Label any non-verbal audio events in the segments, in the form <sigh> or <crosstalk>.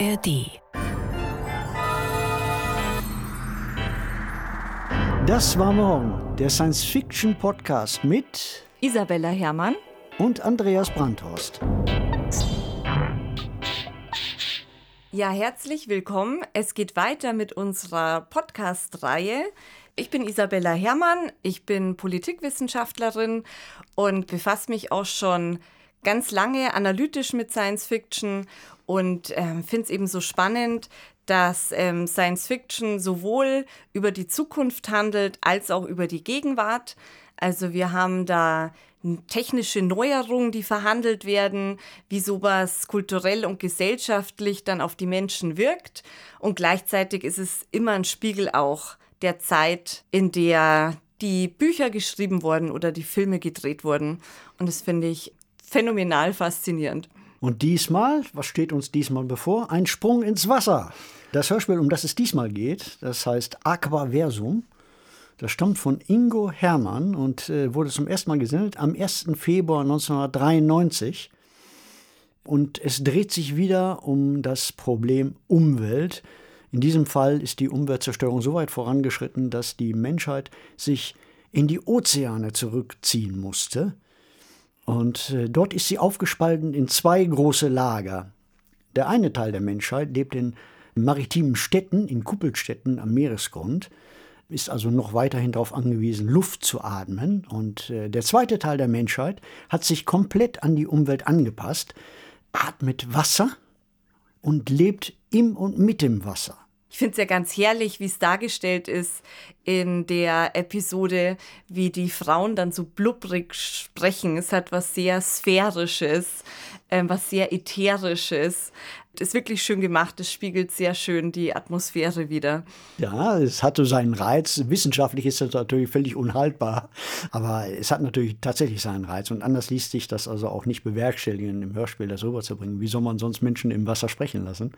ARD. Das war morgen, der Science-Fiction-Podcast mit Isabella Herrmann und Andreas Brandhorst. Ja, herzlich willkommen. Es geht weiter mit unserer Podcast-Reihe. Ich bin Isabella Herrmann, ich bin Politikwissenschaftlerin und befasse mich auch schon ganz lange analytisch mit Science Fiction und äh, finde es eben so spannend, dass ähm, Science Fiction sowohl über die Zukunft handelt als auch über die Gegenwart. Also wir haben da technische Neuerungen, die verhandelt werden, wie sowas kulturell und gesellschaftlich dann auf die Menschen wirkt. Und gleichzeitig ist es immer ein Spiegel auch der Zeit, in der die Bücher geschrieben wurden oder die Filme gedreht wurden. Und das finde ich phänomenal faszinierend. Und diesmal, was steht uns diesmal bevor? Ein Sprung ins Wasser. Das Hörspiel, um das es diesmal geht, das heißt Aquaversum. Das stammt von Ingo Hermann und äh, wurde zum ersten Mal gesendet am 1. Februar 1993. Und es dreht sich wieder um das Problem Umwelt. In diesem Fall ist die Umweltzerstörung so weit vorangeschritten, dass die Menschheit sich in die Ozeane zurückziehen musste. Und äh, dort ist sie aufgespalten in zwei große Lager. Der eine Teil der Menschheit lebt in maritimen Städten, in Kuppelstädten am Meeresgrund, ist also noch weiterhin darauf angewiesen, Luft zu atmen. Und äh, der zweite Teil der Menschheit hat sich komplett an die Umwelt angepasst, atmet Wasser und lebt im und mit dem Wasser. Ich finde es ja ganz herrlich, wie es dargestellt ist in der Episode, wie die Frauen dann so blubbrig sprechen. Es hat was sehr Sphärisches, äh, was sehr Ätherisches. Das ist wirklich schön gemacht. Es spiegelt sehr schön die Atmosphäre wieder. Ja, es hatte seinen Reiz. Wissenschaftlich ist das natürlich völlig unhaltbar. Aber es hat natürlich tatsächlich seinen Reiz. Und anders liest sich das also auch nicht bewerkstelligen, im Hörspiel das rüberzubringen. Wie soll man sonst Menschen im Wasser sprechen lassen?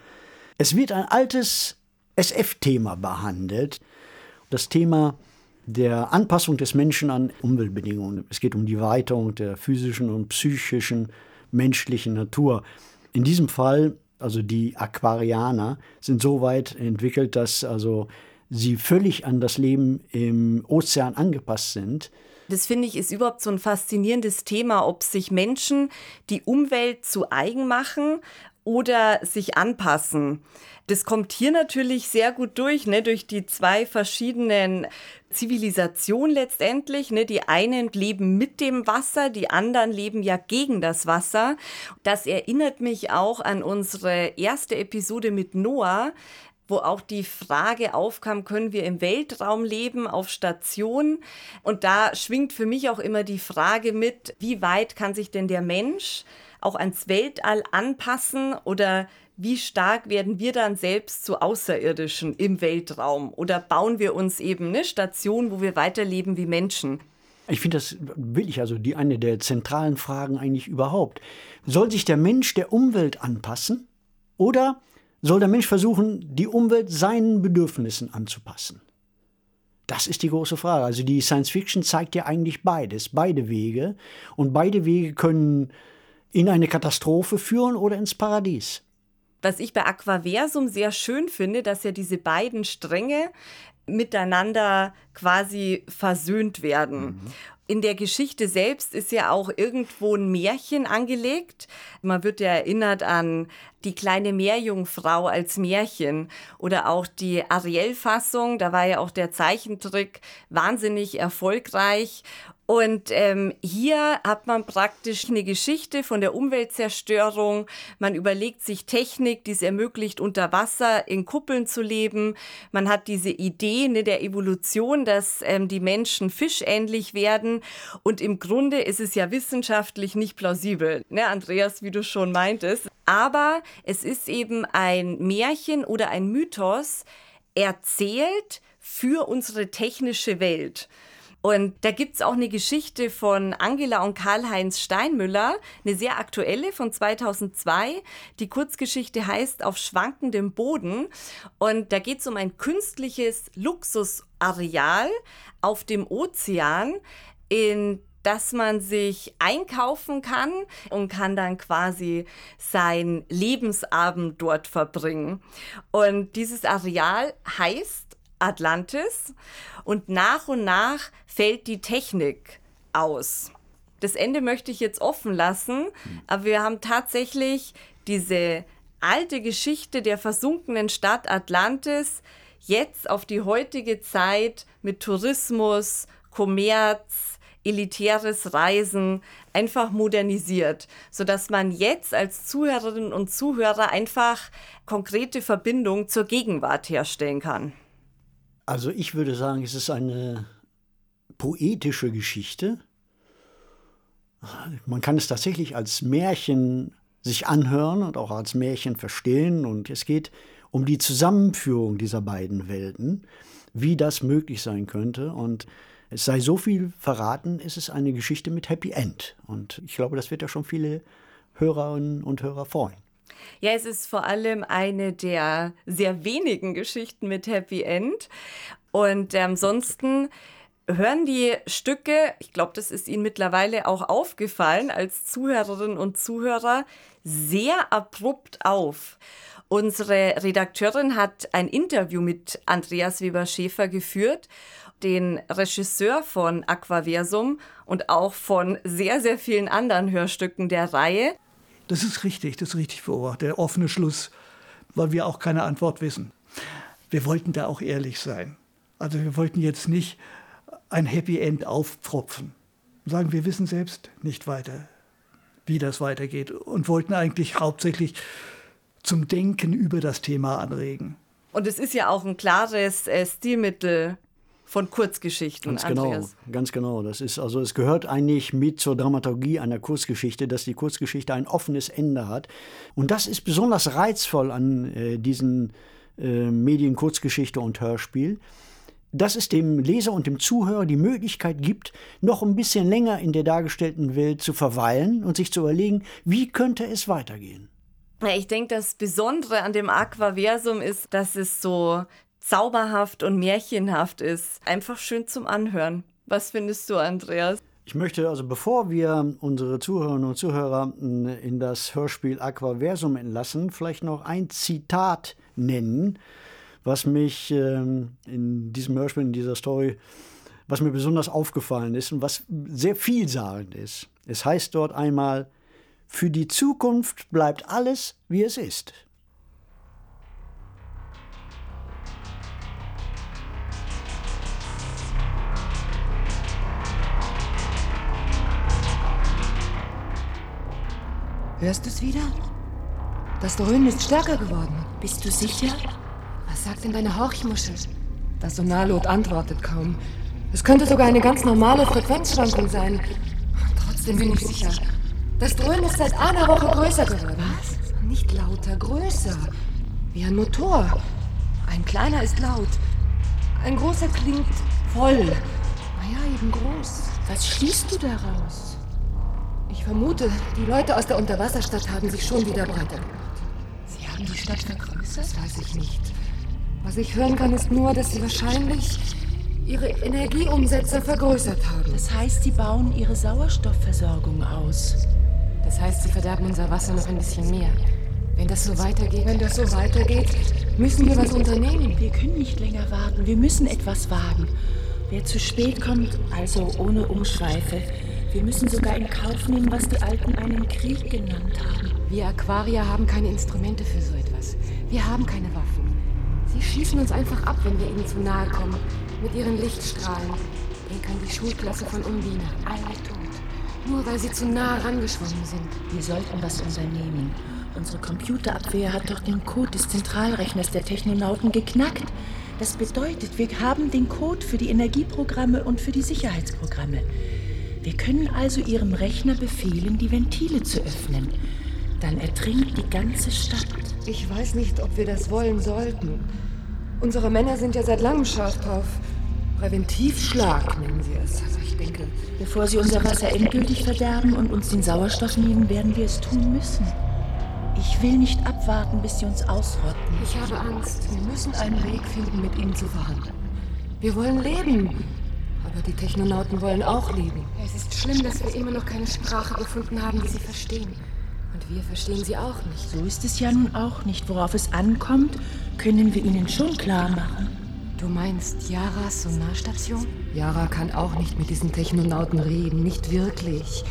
Es wird ein altes SF-Thema behandelt. Das Thema der Anpassung des Menschen an Umweltbedingungen. Es geht um die Weiterung der physischen und psychischen menschlichen Natur. In diesem Fall, also die Aquarianer, sind so weit entwickelt, dass also sie völlig an das Leben im Ozean angepasst sind. Das finde ich ist überhaupt so ein faszinierendes Thema, ob sich Menschen die Umwelt zu eigen machen oder sich anpassen. Das kommt hier natürlich sehr gut durch, ne, durch die zwei verschiedenen Zivilisationen letztendlich. Ne. Die einen leben mit dem Wasser, die anderen leben ja gegen das Wasser. Das erinnert mich auch an unsere erste Episode mit Noah, wo auch die Frage aufkam, können wir im Weltraum leben, auf Station? Und da schwingt für mich auch immer die Frage mit, wie weit kann sich denn der Mensch auch ans Weltall anpassen oder wie stark werden wir dann selbst zu Außerirdischen im Weltraum? Oder bauen wir uns eben eine Station, wo wir weiterleben wie Menschen? Ich finde das wirklich also die eine der zentralen Fragen eigentlich überhaupt. Soll sich der Mensch der Umwelt anpassen oder soll der Mensch versuchen, die Umwelt seinen Bedürfnissen anzupassen? Das ist die große Frage. Also die Science Fiction zeigt ja eigentlich beides, beide Wege. Und beide Wege können in eine Katastrophe führen oder ins Paradies. Was ich bei Aquaversum sehr schön finde, dass ja diese beiden Stränge miteinander quasi versöhnt werden. Mhm. In der Geschichte selbst ist ja auch irgendwo ein Märchen angelegt. Man wird ja erinnert an die kleine Meerjungfrau als Märchen oder auch die Ariel-Fassung. Da war ja auch der Zeichentrick wahnsinnig erfolgreich. Und ähm, hier hat man praktisch eine Geschichte von der Umweltzerstörung. Man überlegt sich Technik, die es ermöglicht, unter Wasser in Kuppeln zu leben. Man hat diese Idee ne, der Evolution, dass ähm, die Menschen fischähnlich werden. Und im Grunde ist es ja wissenschaftlich nicht plausibel, ne, Andreas, wie du schon meintest. Aber es ist eben ein Märchen oder ein Mythos, erzählt für unsere technische Welt. Und da gibt es auch eine Geschichte von Angela und Karl-Heinz Steinmüller, eine sehr aktuelle von 2002. Die Kurzgeschichte heißt Auf schwankendem Boden. Und da geht es um ein künstliches Luxusareal auf dem Ozean, in dass man sich einkaufen kann und kann dann quasi sein Lebensabend dort verbringen. Und dieses Areal heißt Atlantis und nach und nach fällt die Technik aus. Das Ende möchte ich jetzt offen lassen, aber wir haben tatsächlich diese alte Geschichte der versunkenen Stadt Atlantis jetzt auf die heutige Zeit mit Tourismus, Kommerz, elitäres Reisen einfach modernisiert, sodass man jetzt als Zuhörerinnen und Zuhörer einfach konkrete Verbindungen zur Gegenwart herstellen kann. Also ich würde sagen, es ist eine poetische Geschichte. Man kann es tatsächlich als Märchen sich anhören und auch als Märchen verstehen. Und es geht um die Zusammenführung dieser beiden Welten, wie das möglich sein könnte. Und es sei so viel verraten, es ist eine Geschichte mit Happy End. Und ich glaube, das wird ja schon viele Hörerinnen und Hörer freuen. Ja, es ist vor allem eine der sehr wenigen Geschichten mit Happy End. Und ansonsten hören die Stücke, ich glaube, das ist Ihnen mittlerweile auch aufgefallen als Zuhörerinnen und Zuhörer, sehr abrupt auf. Unsere Redakteurin hat ein Interview mit Andreas Weber-Schäfer geführt den Regisseur von Aquaversum und auch von sehr, sehr vielen anderen Hörstücken der Reihe. Das ist richtig, das ist richtig beobachtet. Der offene Schluss, weil wir auch keine Antwort wissen. Wir wollten da auch ehrlich sein. Also wir wollten jetzt nicht ein Happy End aufpropfen. Sagen, wir wissen selbst nicht weiter, wie das weitergeht und wollten eigentlich hauptsächlich zum Denken über das Thema anregen. Und es ist ja auch ein klares äh, Stilmittel von Kurzgeschichten. Ganz genau, Andreas. ganz genau. Das ist also es gehört eigentlich mit zur Dramaturgie einer Kurzgeschichte, dass die Kurzgeschichte ein offenes Ende hat. Und das ist besonders reizvoll an äh, diesen äh, Medien Kurzgeschichte und Hörspiel, dass es dem Leser und dem Zuhörer die Möglichkeit gibt, noch ein bisschen länger in der dargestellten Welt zu verweilen und sich zu überlegen, wie könnte es weitergehen. Ich denke, das Besondere an dem Aquaversum ist, dass es so zauberhaft und märchenhaft ist. Einfach schön zum Anhören. Was findest du, Andreas? Ich möchte also, bevor wir unsere Zuhörerinnen und Zuhörer in das Hörspiel Aquaversum entlassen, vielleicht noch ein Zitat nennen, was mich ähm, in diesem Hörspiel, in dieser Story, was mir besonders aufgefallen ist und was sehr vielsagend ist. Es heißt dort einmal, für die Zukunft bleibt alles, wie es ist. Hörst du es wieder? Das Dröhnen ist stärker geworden. Bist du sicher? Was sagt denn deine Horchmuschel? Das Sonarlot antwortet kaum. Es könnte sogar eine ganz normale Frequenzschwankung sein. Trotzdem bin ich sicher. Das Dröhnen ist seit einer Woche größer geworden. Was? Nicht lauter, größer. Wie ein Motor. Ein kleiner ist laut. Ein großer klingt voll. Naja, eben groß. Was schließt du daraus? Ich vermute, die Leute aus der Unterwasserstadt haben sich schon wieder breiter gemacht. Sie haben die Stadt vergrößert? Das weiß ich nicht. Was ich hören kann, ist nur, dass sie wahrscheinlich ihre Energieumsätze vergrößert haben. Das heißt, sie bauen ihre Sauerstoffversorgung aus. Das heißt, sie verderben unser Wasser noch ein bisschen mehr. Wenn das so weitergeht, wenn das so weitergeht, müssen wir was unternehmen. Wir können nicht länger warten. Wir müssen etwas wagen. Wer zu spät kommt, also ohne Umschweife, wir müssen sogar in Kauf nehmen, was die Alten einen Krieg genannt haben. Wir Aquarier haben keine Instrumente für so etwas. Wir haben keine Waffen. Sie schießen uns einfach ab, wenn wir ihnen zu nahe kommen. Mit ihren Lichtstrahlen. Denken die Schulklasse von Undine. Alle tot. Nur weil sie zu nah herangeschwommen sind. Wir sollten was unternehmen. Unsere Computerabwehr hat doch den Code des Zentralrechners der Technonauten geknackt. Das bedeutet, wir haben den Code für die Energieprogramme und für die Sicherheitsprogramme. Wir können also Ihrem Rechner befehlen, die Ventile zu öffnen. Dann ertrinkt die ganze Stadt. Ich weiß nicht, ob wir das wollen sollten. Unsere Männer sind ja seit langem scharf drauf. Präventivschlag nennen sie es. Also ich denke. Bevor sie unser Wasser endgültig verderben und uns den Sauerstoff nehmen, werden wir es tun müssen. Ich will nicht abwarten, bis sie uns ausrotten. Ich habe Angst. Wir müssen einen Weg finden, mit ihnen zu verhandeln. Wir wollen leben. Aber die Technonauten wollen auch leben. Es ist schlimm, dass wir immer noch keine Sprache gefunden haben, die sie verstehen. Und wir verstehen sie auch nicht. So ist es ja nun auch nicht. Worauf es ankommt, können wir ihnen schon klar machen. Du meinst Yaras Sonarstation? Yara kann auch nicht mit diesen Technonauten reden, nicht wirklich.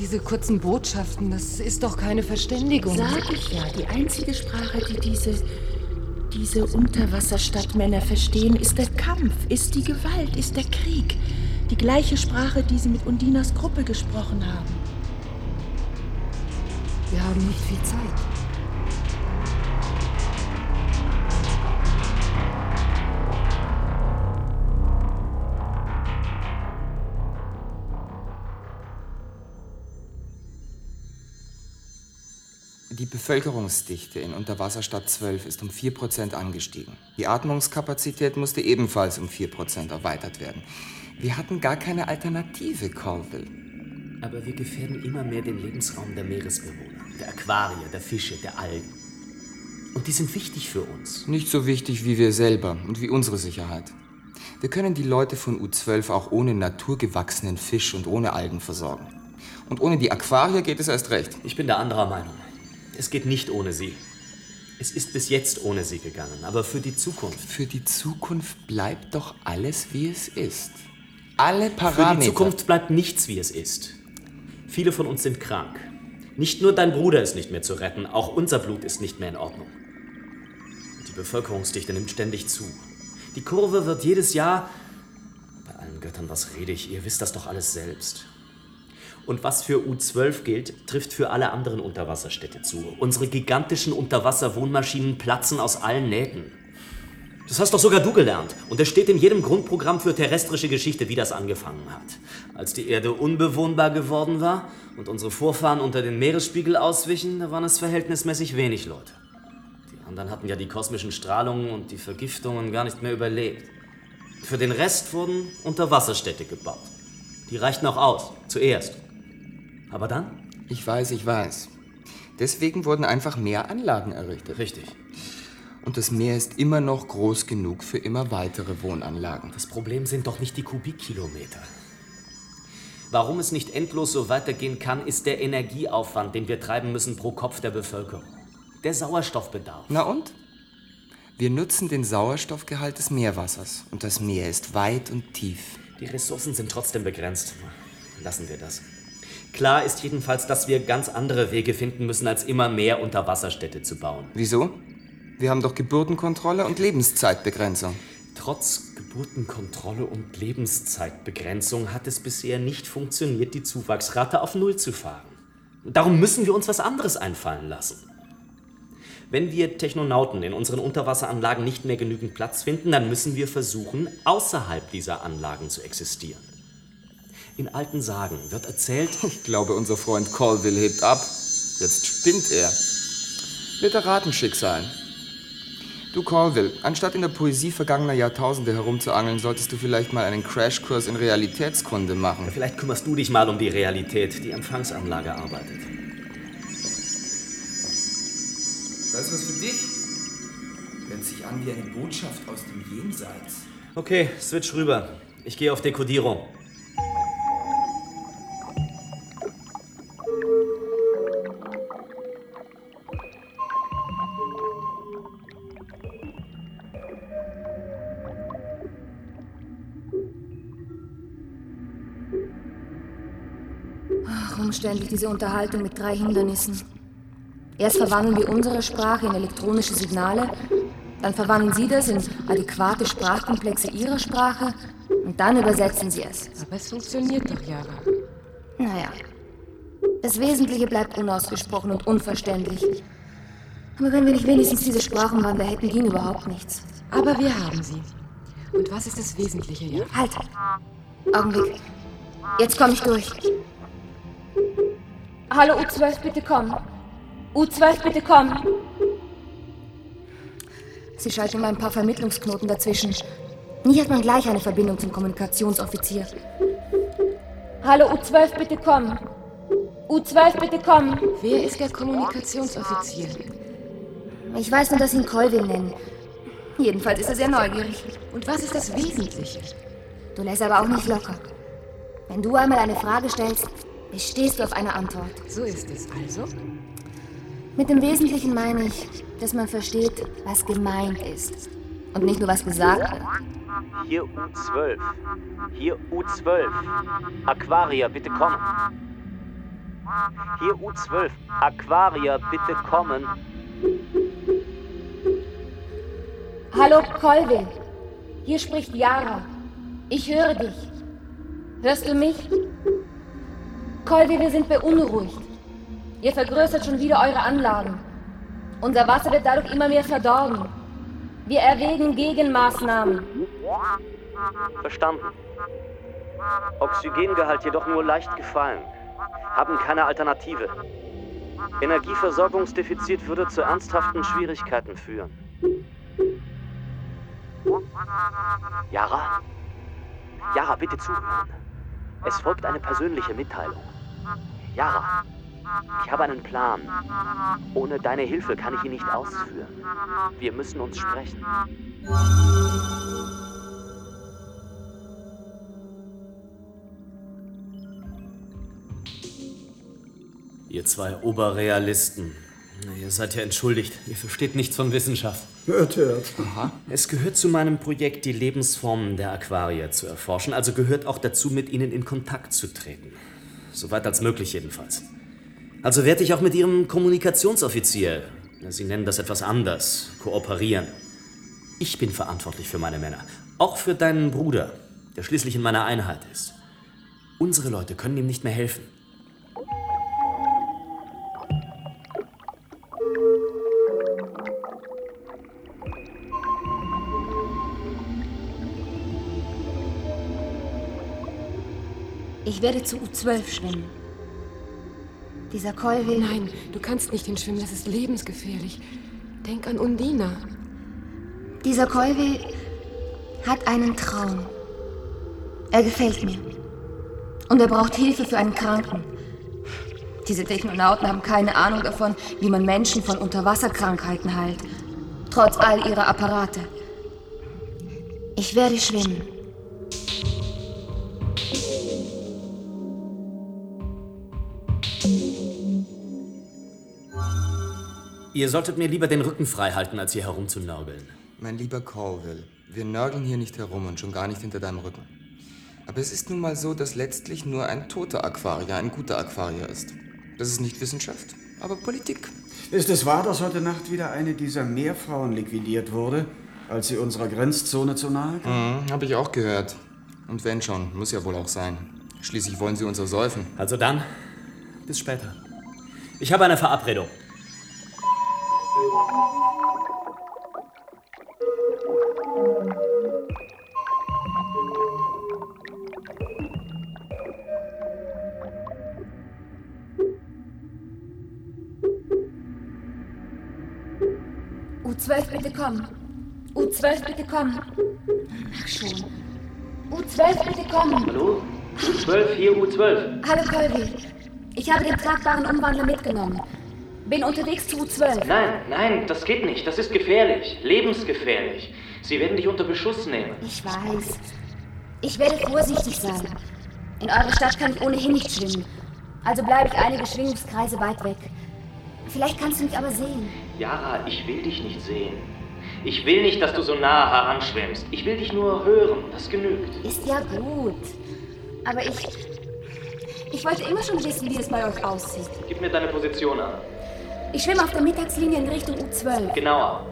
Diese kurzen Botschaften, das ist doch keine Verständigung. Sag ich ja, die einzige Sprache, die diese, diese Unterwasserstadtmänner verstehen, ist der Kampf, ist die Gewalt, ist der Krieg. Die gleiche Sprache, die sie mit Undinas Gruppe gesprochen haben. Wir haben nicht viel Zeit. Die Bevölkerungsdichte in Unterwasserstadt 12 ist um 4% angestiegen. Die Atmungskapazität musste ebenfalls um 4% erweitert werden. Wir hatten gar keine Alternative, Colville. Aber wir gefährden immer mehr den Lebensraum der Meeresbewohner, der Aquarier, der Fische, der Algen. Und die sind wichtig für uns. Nicht so wichtig wie wir selber und wie unsere Sicherheit. Wir können die Leute von U12 auch ohne naturgewachsenen Fisch und ohne Algen versorgen. Und ohne die Aquarier geht es erst recht. Ich bin der anderer Meinung. Es geht nicht ohne sie. Es ist bis jetzt ohne sie gegangen, aber für die Zukunft. Für die Zukunft bleibt doch alles, wie es ist. Alle Für Parameter. die Zukunft bleibt nichts, wie es ist. Viele von uns sind krank. Nicht nur dein Bruder ist nicht mehr zu retten, auch unser Blut ist nicht mehr in Ordnung. Die Bevölkerungsdichte nimmt ständig zu. Die Kurve wird jedes Jahr. Bei allen Göttern, was rede ich? Ihr wisst das doch alles selbst. Und was für U12 gilt, trifft für alle anderen Unterwasserstädte zu. Unsere gigantischen Unterwasserwohnmaschinen platzen aus allen Nähten. Das hast doch sogar du gelernt. Und es steht in jedem Grundprogramm für terrestrische Geschichte, wie das angefangen hat. Als die Erde unbewohnbar geworden war und unsere Vorfahren unter den Meeresspiegel auswichen, da waren es verhältnismäßig wenig Leute. Die anderen hatten ja die kosmischen Strahlungen und die Vergiftungen gar nicht mehr überlebt. Für den Rest wurden Unterwasserstädte gebaut. Die reichten auch aus, zuerst. Aber dann? Ich weiß, ich weiß. Deswegen wurden einfach mehr Anlagen errichtet. Richtig. Und das Meer ist immer noch groß genug für immer weitere Wohnanlagen. Das Problem sind doch nicht die Kubikkilometer. Warum es nicht endlos so weitergehen kann, ist der Energieaufwand, den wir treiben müssen pro Kopf der Bevölkerung. Der Sauerstoffbedarf. Na und? Wir nutzen den Sauerstoffgehalt des Meerwassers. Und das Meer ist weit und tief. Die Ressourcen sind trotzdem begrenzt. Lassen wir das. Klar ist jedenfalls, dass wir ganz andere Wege finden müssen, als immer mehr Unterwasserstädte zu bauen. Wieso? Wir haben doch Geburtenkontrolle und Lebenszeitbegrenzung. Trotz Geburtenkontrolle und Lebenszeitbegrenzung hat es bisher nicht funktioniert, die Zuwachsrate auf Null zu fahren. Darum müssen wir uns was anderes einfallen lassen. Wenn wir Technonauten in unseren Unterwasseranlagen nicht mehr genügend Platz finden, dann müssen wir versuchen, außerhalb dieser Anlagen zu existieren. In alten Sagen wird erzählt, Ich glaube, unser Freund Colville hebt ab. Jetzt spinnt er. Literatenschicksal. Du Colville, anstatt in der Poesie vergangener Jahrtausende herumzuangeln, solltest du vielleicht mal einen Crashkurs in Realitätskunde machen. vielleicht kümmerst du dich mal um die Realität, die Empfangsanlage arbeitet. Das ist was für dich. Hört sich an wie eine Botschaft aus dem Jenseits. Okay, switch rüber. Ich gehe auf Dekodierung. Umständlich diese Unterhaltung mit drei Hindernissen. Erst verwandeln wir unsere Sprache in elektronische Signale, dann verwandeln Sie das in adäquate Sprachkomplexe Ihrer Sprache und dann übersetzen Sie es. Aber es funktioniert doch, Yara. Naja, das Wesentliche bleibt unausgesprochen und unverständlich. Aber wenn wir nicht wenigstens diese Sprachenwandler hätten, ging überhaupt nichts. Aber wir haben sie. Und was ist das Wesentliche, Yara? Halt! Augenblick. Jetzt komme ich durch. Hallo U12, bitte komm. U12, bitte komm. Sie schalten immer ein paar Vermittlungsknoten dazwischen. Nie hat man gleich eine Verbindung zum Kommunikationsoffizier. Hallo U12, bitte komm. U12, bitte komm. Wer ist der Kommunikationsoffizier? Ich weiß nur, dass ihn Colville nennen. Jedenfalls ist er sehr neugierig. Und was ist das Wesentliche? Du lässt aber auch nicht locker. Wenn du einmal eine Frage stellst, bestehst du auf eine Antwort. So ist es also. Mit dem Wesentlichen meine ich, dass man versteht, was gemeint ist. Und nicht nur was gesagt wird. Hier U12. Hier U12. Aquaria, bitte kommen. Hier U12. Aquaria, bitte kommen. Hallo, Colvin. Hier spricht Yara. Ich höre dich. Hörst du mich? Colvin, wir sind beunruhigt. Ihr vergrößert schon wieder eure Anlagen. Unser Wasser wird dadurch immer mehr verdorben. Wir erwägen Gegenmaßnahmen. Verstanden. Oxygengehalt jedoch nur leicht gefallen. Haben keine Alternative. Energieversorgungsdefizit würde zu ernsthaften Schwierigkeiten führen. Yara? Yara, bitte zuhören. Es folgt eine persönliche Mitteilung. Yara, ich habe einen Plan. Ohne deine Hilfe kann ich ihn nicht ausführen. Wir müssen uns sprechen. Ihr zwei Oberrealisten. Ihr seid ja entschuldigt. Ihr versteht nichts von Wissenschaft. Hört, hört. Aha. Es gehört zu meinem Projekt, die Lebensformen der Aquarier zu erforschen. Also gehört auch dazu, mit ihnen in Kontakt zu treten. Soweit als möglich jedenfalls. Also werde ich auch mit Ihrem Kommunikationsoffizier, Sie nennen das etwas anders, kooperieren. Ich bin verantwortlich für meine Männer. Auch für deinen Bruder, der schließlich in meiner Einheit ist. Unsere Leute können ihm nicht mehr helfen. Ich werde zu U12 schwimmen. Dieser Colvin. Nein, du kannst nicht hinschwimmen, das ist lebensgefährlich. Denk an Undina. Dieser Colvin hat einen Traum. Er gefällt mir. Und er braucht Hilfe für einen Kranken. Diese Technonauten haben keine Ahnung davon, wie man Menschen von Unterwasserkrankheiten heilt. Trotz all ihrer Apparate. Ich werde schwimmen. Ihr solltet mir lieber den Rücken frei halten, als hier herumzunörgeln. Mein lieber Colville, wir nörgeln hier nicht herum und schon gar nicht hinter deinem Rücken. Aber es ist nun mal so, dass letztlich nur ein toter Aquarier ein guter Aquarier ist. Das ist nicht Wissenschaft, aber Politik. Ist es wahr, dass heute Nacht wieder eine dieser Meerfrauen liquidiert wurde, als sie unserer Grenzzone zu nahe kam? Mhm, Habe ich auch gehört. Und wenn schon, muss ja wohl auch sein. Schließlich wollen sie uns ersäufen. Also dann, bis später. Ich habe eine Verabredung. U12, bitte komm. U12, bitte komm. Ach schon. U12, bitte komm. Hallo? U12, hier U12. Hallo, Colby. Ich habe den tragbaren Umwandler mitgenommen. Bin unterwegs zu U12. Nein, nein, das geht nicht. Das ist gefährlich. Lebensgefährlich. Sie werden dich unter Beschuss nehmen. Ich weiß. Ich werde vorsichtig sein. In eurer Stadt kann ich ohnehin nicht schwimmen. Also bleibe ich einige Schwingungskreise weit weg. Vielleicht kannst du mich aber sehen. Yara, ich will dich nicht sehen. Ich will nicht, dass du so nah heranschwimmst. Ich will dich nur hören. Das genügt. Ist ja gut. Aber ich. Ich wollte immer schon wissen, wie es bei euch aussieht. Gib mir deine Position an. Ich schwimme auf der Mittagslinie in Richtung U12. Genauer.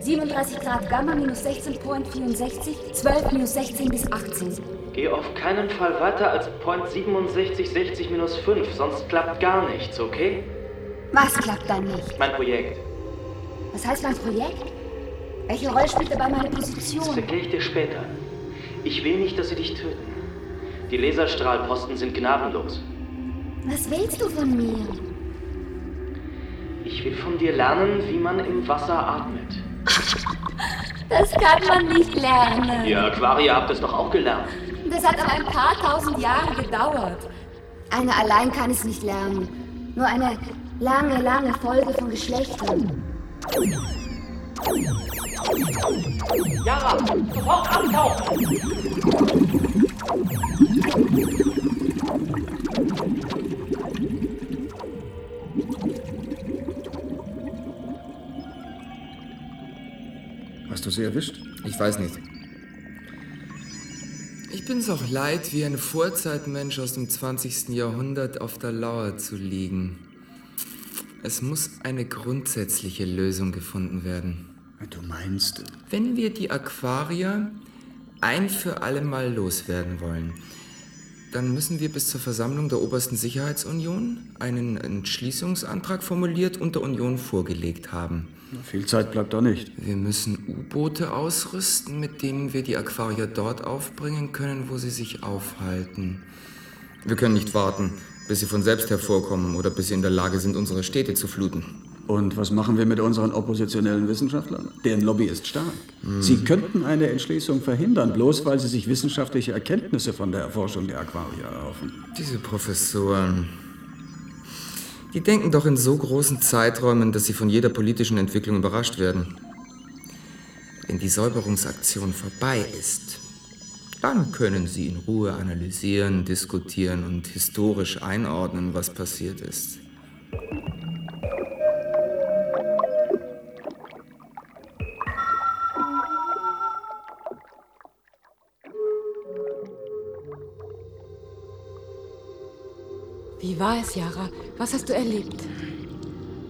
37 Grad Gamma minus 16,64, 12 minus 16 bis 18. Geh auf keinen Fall weiter als Point 67, 60 minus 5, sonst klappt gar nichts, okay? Was klappt dann nicht? Mein Projekt. Was heißt mein Projekt? Welche Rolle spielt dabei meine Das Position? erkläre ich dir später. Ich will nicht, dass sie dich töten. Die Laserstrahlposten sind gnadenlos. Was willst du von mir? Ich will von dir lernen, wie man im Wasser atmet. Das kann man nicht lernen. Ihr Aquarier habt es doch auch gelernt. Das hat aber ein paar tausend Jahre gedauert. Einer allein kann es nicht lernen. Nur eine lange, lange Folge von Geschlechtern. Yara, sofort abtauchen! Du sie erwischt? Ich weiß nicht. Ich bin's auch leid, wie ein Vorzeitmensch aus dem 20. Jahrhundert auf der Lauer zu liegen. Es muss eine grundsätzliche Lösung gefunden werden. Du meinst. Wenn wir die Aquarier ein für alle Mal loswerden wollen, dann müssen wir bis zur Versammlung der Obersten Sicherheitsunion einen Entschließungsantrag formuliert und der Union vorgelegt haben. Viel Zeit bleibt doch nicht. Wir müssen U-Boote ausrüsten, mit denen wir die Aquarier dort aufbringen können, wo sie sich aufhalten. Wir können nicht warten, bis sie von selbst hervorkommen oder bis sie in der Lage sind, unsere Städte zu fluten. Und was machen wir mit unseren oppositionellen Wissenschaftlern? Deren Lobby ist stark. Sie könnten eine Entschließung verhindern, bloß weil sie sich wissenschaftliche Erkenntnisse von der Erforschung der Aquarier erhoffen. Diese Professoren. Die denken doch in so großen Zeiträumen, dass sie von jeder politischen Entwicklung überrascht werden. Wenn die Säuberungsaktion vorbei ist, dann können sie in Ruhe analysieren, diskutieren und historisch einordnen, was passiert ist. Wie war es, Yara? Was hast du erlebt?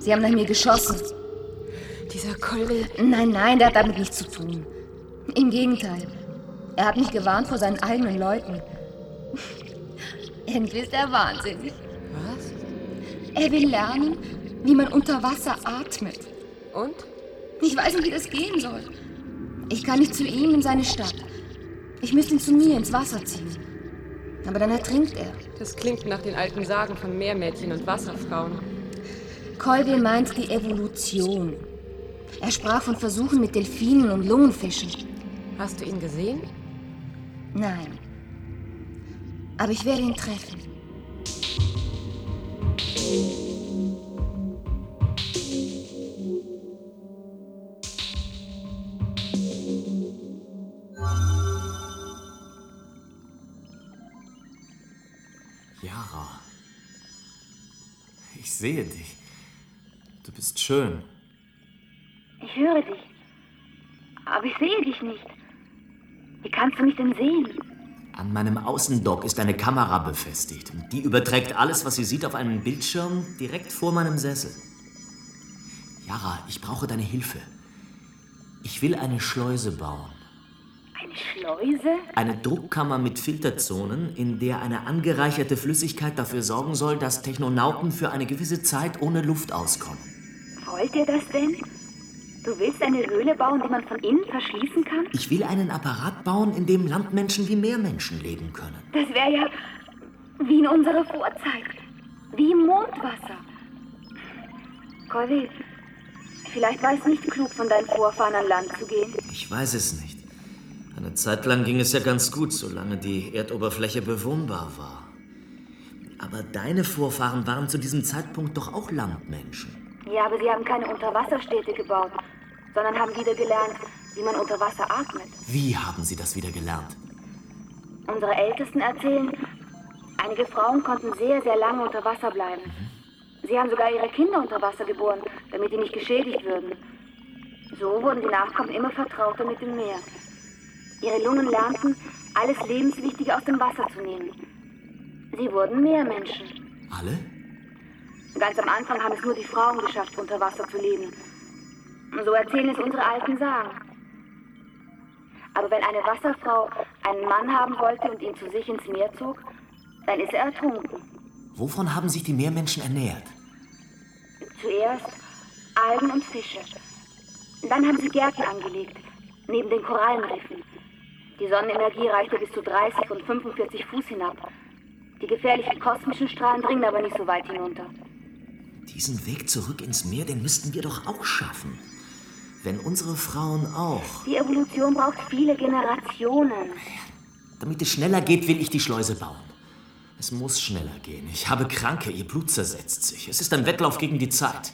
Sie haben nach mir geschossen. Dieser Kolbe. Nein, nein, der hat damit nichts zu tun. Im Gegenteil. Er hat mich gewarnt vor seinen eigenen Leuten. Irgendwie ist er wahnsinnig. Was? Er will lernen, wie man unter Wasser atmet. Und? Ich weiß nicht, wie das gehen soll. Ich kann nicht zu ihm in seine Stadt. Ich müsste ihn zu mir ins Wasser ziehen. Aber dann ertrinkt er. Das klingt nach den alten Sagen von Meermädchen und Wasserfrauen. Colville meint die Evolution. Er sprach von Versuchen mit Delfinen und Lungenfischen. Hast du ihn gesehen? Nein. Aber ich werde ihn treffen. Yara. Ich sehe dich. Du bist schön. Ich höre dich. Aber ich sehe dich nicht. Wie kannst du mich denn sehen? An meinem Außendock ist eine Kamera befestigt. Und die überträgt alles, was sie sieht, auf einen Bildschirm direkt vor meinem Sessel. Yara, ich brauche deine Hilfe. Ich will eine Schleuse bauen. Eine Schleuse? Eine Druckkammer mit Filterzonen, in der eine angereicherte Flüssigkeit dafür sorgen soll, dass Technonauten für eine gewisse Zeit ohne Luft auskommen. Wollt ihr das denn? Du willst eine Höhle bauen, die man von innen verschließen kann? Ich will einen Apparat bauen, in dem Landmenschen wie Meermenschen leben können. Das wäre ja wie in unserer Vorzeit. Wie im Mondwasser. Colville, vielleicht war es nicht klug, von deinen Vorfahren an Land zu gehen. Ich weiß es nicht. Eine Zeit lang ging es ja ganz gut, solange die Erdoberfläche bewohnbar war. Aber deine Vorfahren waren zu diesem Zeitpunkt doch auch Landmenschen. Ja, aber sie haben keine Unterwasserstädte gebaut, sondern haben wieder gelernt, wie man unter Wasser atmet. Wie haben sie das wieder gelernt? Unsere Ältesten erzählen, einige Frauen konnten sehr, sehr lange unter Wasser bleiben. Sie haben sogar ihre Kinder unter Wasser geboren, damit die nicht geschädigt würden. So wurden die Nachkommen immer vertrauter mit dem Meer. Ihre Lungen lernten, alles Lebenswichtige aus dem Wasser zu nehmen. Sie wurden Meermenschen. Alle? Ganz am Anfang haben es nur die Frauen geschafft, unter Wasser zu leben. So erzählen es unsere alten Sagen. Aber wenn eine Wasserfrau einen Mann haben wollte und ihn zu sich ins Meer zog, dann ist er ertrunken. Wovon haben sich die Meermenschen ernährt? Zuerst Algen und Fische. Dann haben sie Gärten angelegt, neben den Korallenriffen. Die Sonnenenergie reichte bis zu 30 und 45 Fuß hinab. Die gefährlichen kosmischen Strahlen dringen aber nicht so weit hinunter. Diesen Weg zurück ins Meer, den müssten wir doch auch schaffen. Wenn unsere Frauen auch. Die Evolution braucht viele Generationen. Damit es schneller geht, will ich die Schleuse bauen. Es muss schneller gehen. Ich habe Kranke, ihr Blut zersetzt sich. Es ist ein Wettlauf gegen die Zeit.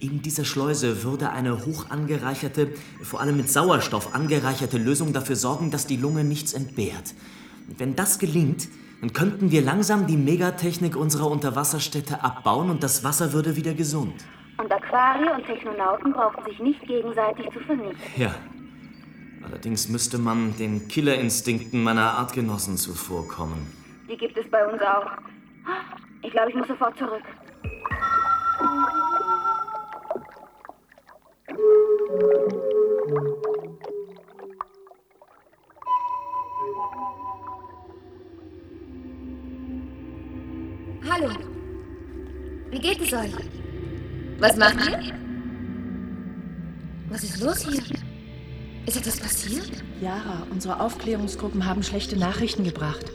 In dieser Schleuse würde eine hoch angereicherte, vor allem mit Sauerstoff angereicherte Lösung dafür sorgen, dass die Lunge nichts entbehrt. Wenn das gelingt, Dann könnten wir langsam die Megatechnik unserer Unterwasserstädte abbauen und das Wasser würde wieder gesund. Und Aquarier und Technonauten brauchen sich nicht gegenseitig zu vernichten. Ja. Allerdings müsste man den Killerinstinkten meiner Artgenossen zuvorkommen. Die gibt es bei uns auch. Ich glaube, ich muss sofort zurück. Hallo. Wie geht es euch? Was macht ihr? Was ist los hier? Ist etwas passiert? Yara, unsere Aufklärungsgruppen haben schlechte Nachrichten gebracht.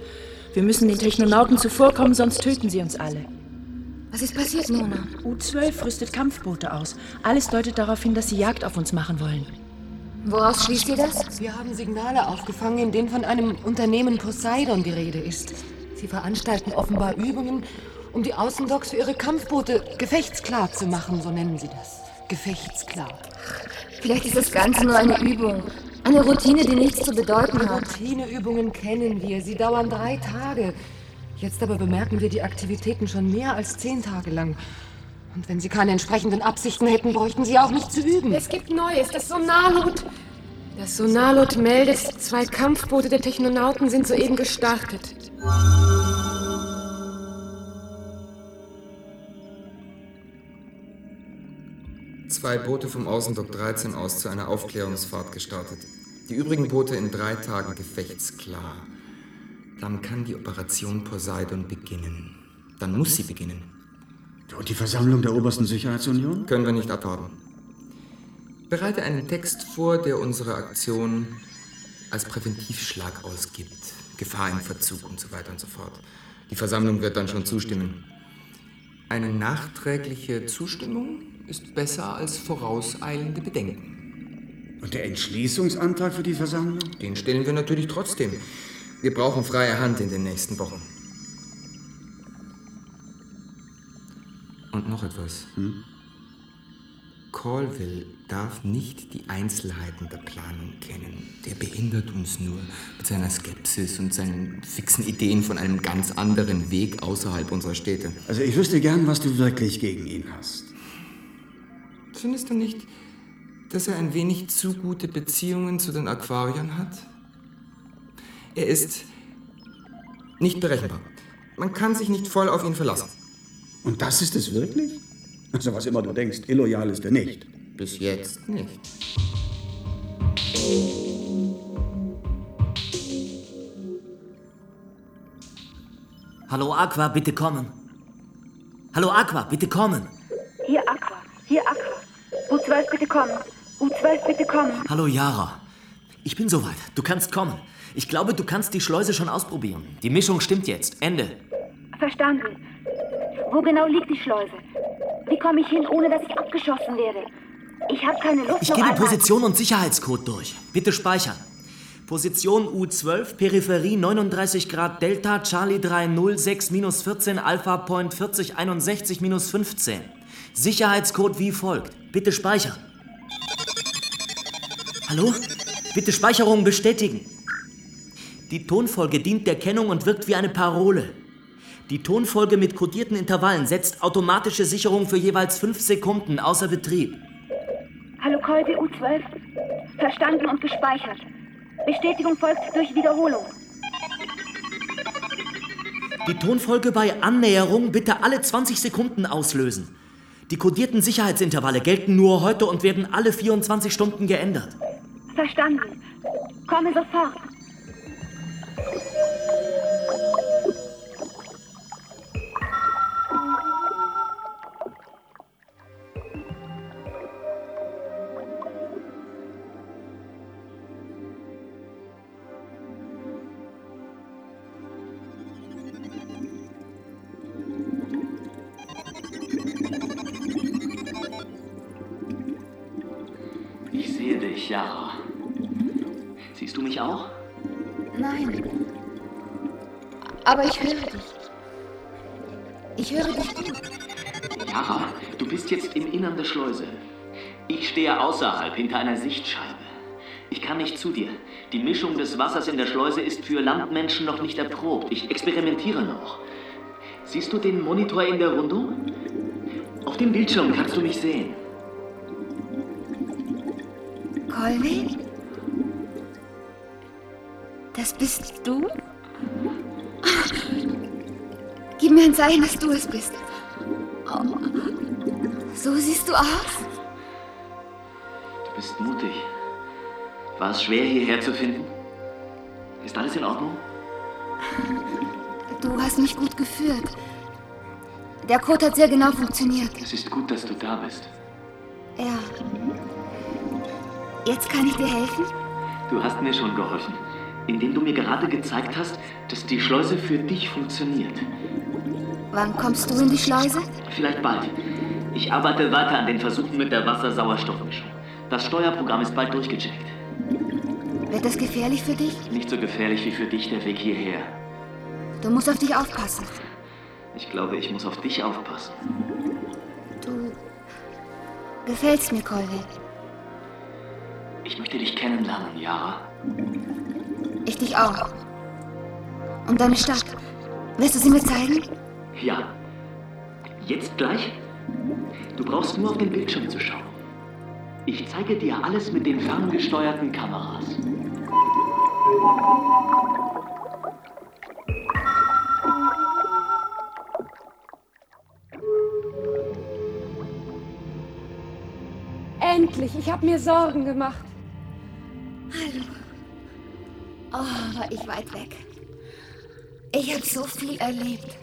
Wir müssen den Technonauten zuvorkommen, sonst töten sie uns alle. Was ist passiert, Mona? U-12 rüstet Kampfboote aus. Alles deutet darauf hin, dass sie Jagd auf uns machen wollen. Woraus schließt ihr das? Wir haben Signale aufgefangen, in denen von einem Unternehmen Poseidon die Rede ist. Sie veranstalten offenbar Übungen, um die Außendocks für ihre Kampfboote gefechtsklar zu machen, so nennen sie das. Gefechtsklar. Vielleicht ist das Ganze nur eine Übung. Eine Routine, die nichts zu bedeuten hat. Routineübungen kennen wir. Sie dauern drei Tage. Jetzt aber bemerken wir die Aktivitäten schon mehr als zehn Tage lang. Und wenn Sie keine entsprechenden Absichten hätten, bräuchten Sie auch nicht zu üben. Es gibt Neues, das Sonarlot. Das Sonarlot meldet, zwei Kampfboote der Technonauten sind soeben gestartet. Zwei Boote vom Außendock 13 aus zu einer Aufklärungsfahrt gestartet. Die übrigen Boote in drei Tagen gefechtsklar. Dann kann die Operation Poseidon beginnen. Dann muss sie beginnen. Und die Versammlung der Obersten Sicherheitsunion? Können wir nicht abwarten. Bereite einen Text vor, der unsere Aktion als Präventivschlag ausgibt. Gefahr im Verzug und so weiter und so fort. Die Versammlung wird dann schon zustimmen. Eine nachträgliche Zustimmung ist besser als vorauseilende Bedenken. Und der Entschließungsantrag für die Versammlung? Den stellen wir natürlich trotzdem. Wir brauchen freie Hand in den nächsten Wochen. Und noch etwas. Hm? Colville darf nicht die Einzelheiten der Planung kennen. Der behindert uns nur mit seiner Skepsis und seinen fixen Ideen von einem ganz anderen Weg außerhalb unserer Städte. Also ich wüsste gern, was du wirklich gegen ihn hast. Findest du nicht, dass er ein wenig zu gute Beziehungen zu den Aquariern hat? Er ist nicht berechenbar. Man kann sich nicht voll auf ihn verlassen. Und das ist es wirklich? Also was immer du denkst, illoyal ist er nicht. Bis jetzt nicht. Hallo Aqua, bitte kommen. Hallo Aqua, bitte kommen. Hier Aqua, hier Aqua. U12 bitte kommen. U12 bitte kommen. Hallo Yara. Ich bin soweit. Du kannst kommen. Ich glaube, du kannst die Schleuse schon ausprobieren. Die Mischung stimmt jetzt. Ende. Verstanden. Wo genau liegt die Schleuse? Wie komme ich hin, ohne dass ich abgeschossen werde? Ich habe keine Lust Ich gebe einmal- Position und Sicherheitscode durch. Bitte speichern. Position U12, Peripherie 39 Grad Delta, Charlie 306 minus 14, Alpha Point 40 61 minus 15. Sicherheitscode wie folgt. Bitte speichern. Hallo? Bitte Speicherung bestätigen. Die Tonfolge dient der Kennung und wirkt wie eine Parole. Die Tonfolge mit kodierten Intervallen setzt automatische Sicherung für jeweils 5 Sekunden außer Betrieb. Hallo Kolbe U12. Verstanden und gespeichert. Bestätigung folgt durch Wiederholung. Die Tonfolge bei Annäherung bitte alle 20 Sekunden auslösen. Die kodierten Sicherheitsintervalle gelten nur heute und werden alle 24 Stunden geändert. Verstanden. Komme sofort. Thank you. Aber ich höre dich. Ich höre dich gut. Yara, du bist jetzt im Innern der Schleuse. Ich stehe außerhalb, hinter einer Sichtscheibe. Ich kann nicht zu dir. Die Mischung des Wassers in der Schleuse ist für Landmenschen noch nicht erprobt. Ich experimentiere noch. Siehst du den Monitor in der Rundung? Auf dem Bildschirm kannst du mich sehen. Colby? Das bist du? <laughs> Gib mir ein Zeichen, dass du es bist. Oh. So siehst du aus? Du bist mutig. War es schwer, hierher zu finden? Ist alles in Ordnung? Du hast mich gut geführt. Der Code hat sehr genau funktioniert. Es ist gut, dass du da bist. Ja. Jetzt kann ich dir helfen? Du hast mir schon geholfen, indem du mir gerade gezeigt hast, dass die Schleuse für dich funktioniert. Wann kommst du in die Schleuse? Vielleicht bald. Ich arbeite weiter an den Versuchen mit der Wasser-Sauerstoffmischung. Das Steuerprogramm ist bald durchgecheckt. Wird das gefährlich für dich? Nicht so gefährlich wie für dich der Weg hierher. Du musst auf dich aufpassen. Ich glaube, ich muss auf dich aufpassen. Du gefällst mir, Colby. Ich möchte dich kennenlernen, Yara. Ich dich auch. Und deine Stadt. Wirst du sie mir zeigen? Ja. Jetzt gleich? Du brauchst nur auf den Bildschirm zu schauen. Ich zeige dir alles mit den ferngesteuerten Kameras. Endlich, ich habe mir Sorgen gemacht. Hallo. Oh, war ich weit weg. Ich habe so viel erlebt.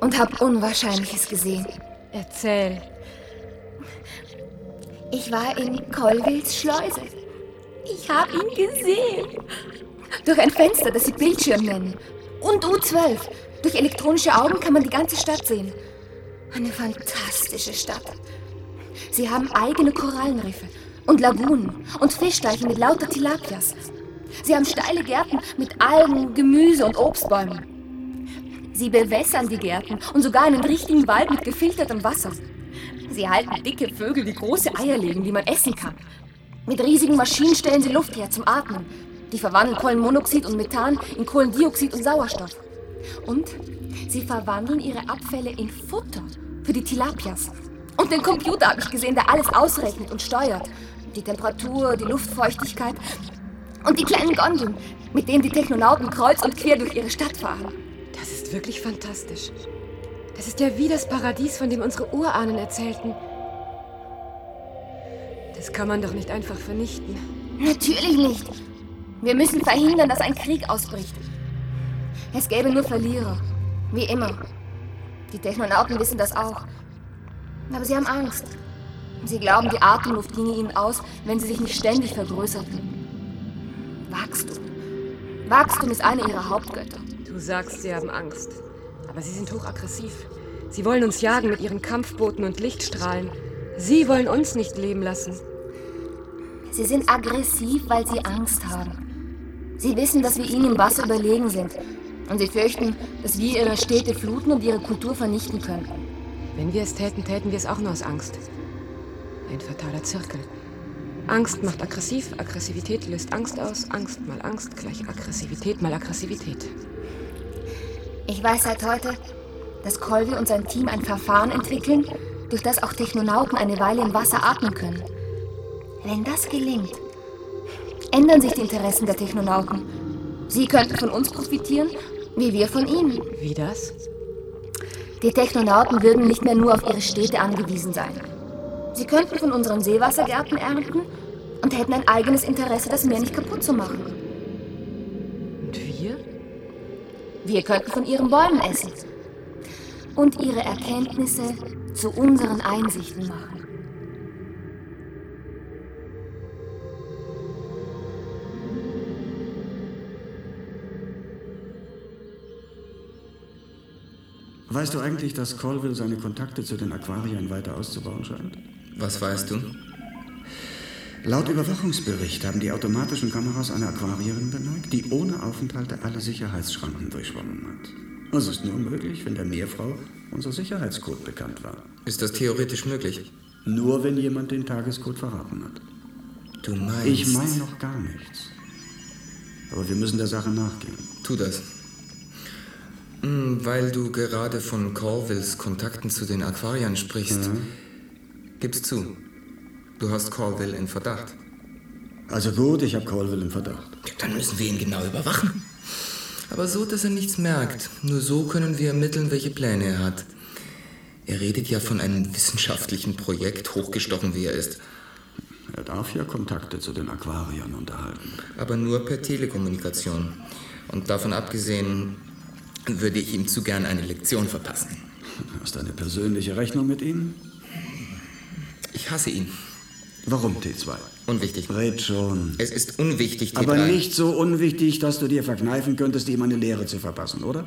Und habe Unwahrscheinliches gesehen. Erzähl. Ich war in Colvilles Schleuse. Ich habe ihn gesehen. Durch ein Fenster, das sie Bildschirm nennen. Und U12. Durch elektronische Augen kann man die ganze Stadt sehen. Eine fantastische Stadt. Sie haben eigene Korallenriffe und Lagunen und Fischteiche mit lauter Tilapias. Sie haben steile Gärten mit Algen, Gemüse und Obstbäumen. Sie bewässern die Gärten und sogar einen richtigen Wald mit gefiltertem Wasser. Sie halten dicke Vögel, die große Eier legen, die man essen kann. Mit riesigen Maschinen stellen sie Luft her zum Atmen. Die verwandeln Kohlenmonoxid und Methan in Kohlendioxid und Sauerstoff. Und sie verwandeln ihre Abfälle in Futter für die Tilapias. Und den Computer habe ich gesehen, der alles ausrechnet und steuert. Die Temperatur, die Luftfeuchtigkeit und die kleinen Gondeln, mit denen die Technonauten kreuz und quer durch ihre Stadt fahren. Das ist wirklich fantastisch. Das ist ja wie das Paradies, von dem unsere Urahnen erzählten. Das kann man doch nicht einfach vernichten. Natürlich nicht. Wir müssen verhindern, dass ein Krieg ausbricht. Es gäbe nur Verlierer. Wie immer. Die Technonauten wissen das auch. Aber sie haben Angst. Sie glauben, die Atemluft ginge ihnen aus, wenn sie sich nicht ständig vergrößerten. Wachstum. Wachstum ist eine ihrer Hauptgötter. Du sagst, sie haben Angst. Aber sie sind hochaggressiv. Sie wollen uns jagen mit ihren Kampfbooten und Lichtstrahlen. Sie wollen uns nicht leben lassen. Sie sind aggressiv, weil sie Angst haben. Sie wissen, dass wir ihnen im Wasser überlegen sind. Und sie fürchten, dass wir ihre Städte fluten und ihre Kultur vernichten könnten. Wenn wir es täten, täten wir es auch nur aus Angst. Ein fataler Zirkel. Angst macht aggressiv, Aggressivität löst Angst aus, Angst mal Angst gleich Aggressivität mal Aggressivität. Ich weiß seit heute, dass Colby und sein Team ein Verfahren entwickeln, durch das auch Technonauten eine Weile im Wasser atmen können. Wenn das gelingt, ändern sich die Interessen der Technonauten. Sie könnten von uns profitieren, wie wir von ihnen. Wie das? Die Technonauten würden nicht mehr nur auf ihre Städte angewiesen sein. Sie könnten von unseren Seewassergärten ernten und hätten ein eigenes Interesse, das Meer nicht kaputt zu machen. Und wir? Wir könnten von ihren Bäumen essen und ihre Erkenntnisse zu unseren Einsichten machen. Weißt du eigentlich, dass Colville seine Kontakte zu den Aquarien weiter auszubauen scheint? Was weißt du? Laut Überwachungsbericht haben die automatischen Kameras eine Aquarierin bemerkt, die ohne Aufenthalte alle Sicherheitsschranken durchschwommen hat. Das ist nur möglich, wenn der Meerfrau unser Sicherheitscode bekannt war. Ist das theoretisch möglich? Nur wenn jemand den Tagescode verraten hat. Du meinst... Ich meine noch gar nichts. Aber wir müssen der Sache nachgehen. Tu das. Hm, Weil du gerade von Corvilles Kontakten zu den Aquariern sprichst. Gib's zu. Du hast Corville in Verdacht. Also gut, ich habe Colville im Verdacht. Dann müssen wir ihn genau überwachen. Aber so, dass er nichts merkt. Nur so können wir ermitteln, welche Pläne er hat. Er redet ja von einem wissenschaftlichen Projekt, hochgestochen wie er ist. Er darf ja Kontakte zu den Aquariern unterhalten. Aber nur per Telekommunikation. Und davon abgesehen würde ich ihm zu gern eine Lektion verpassen. Hast du eine persönliche Rechnung mit ihm? Ich hasse ihn. Warum T2? Unwichtig. Red schon. Es ist unwichtig, T3. Aber nicht so unwichtig, dass du dir verkneifen könntest, ihm eine Lehre zu verpassen, oder?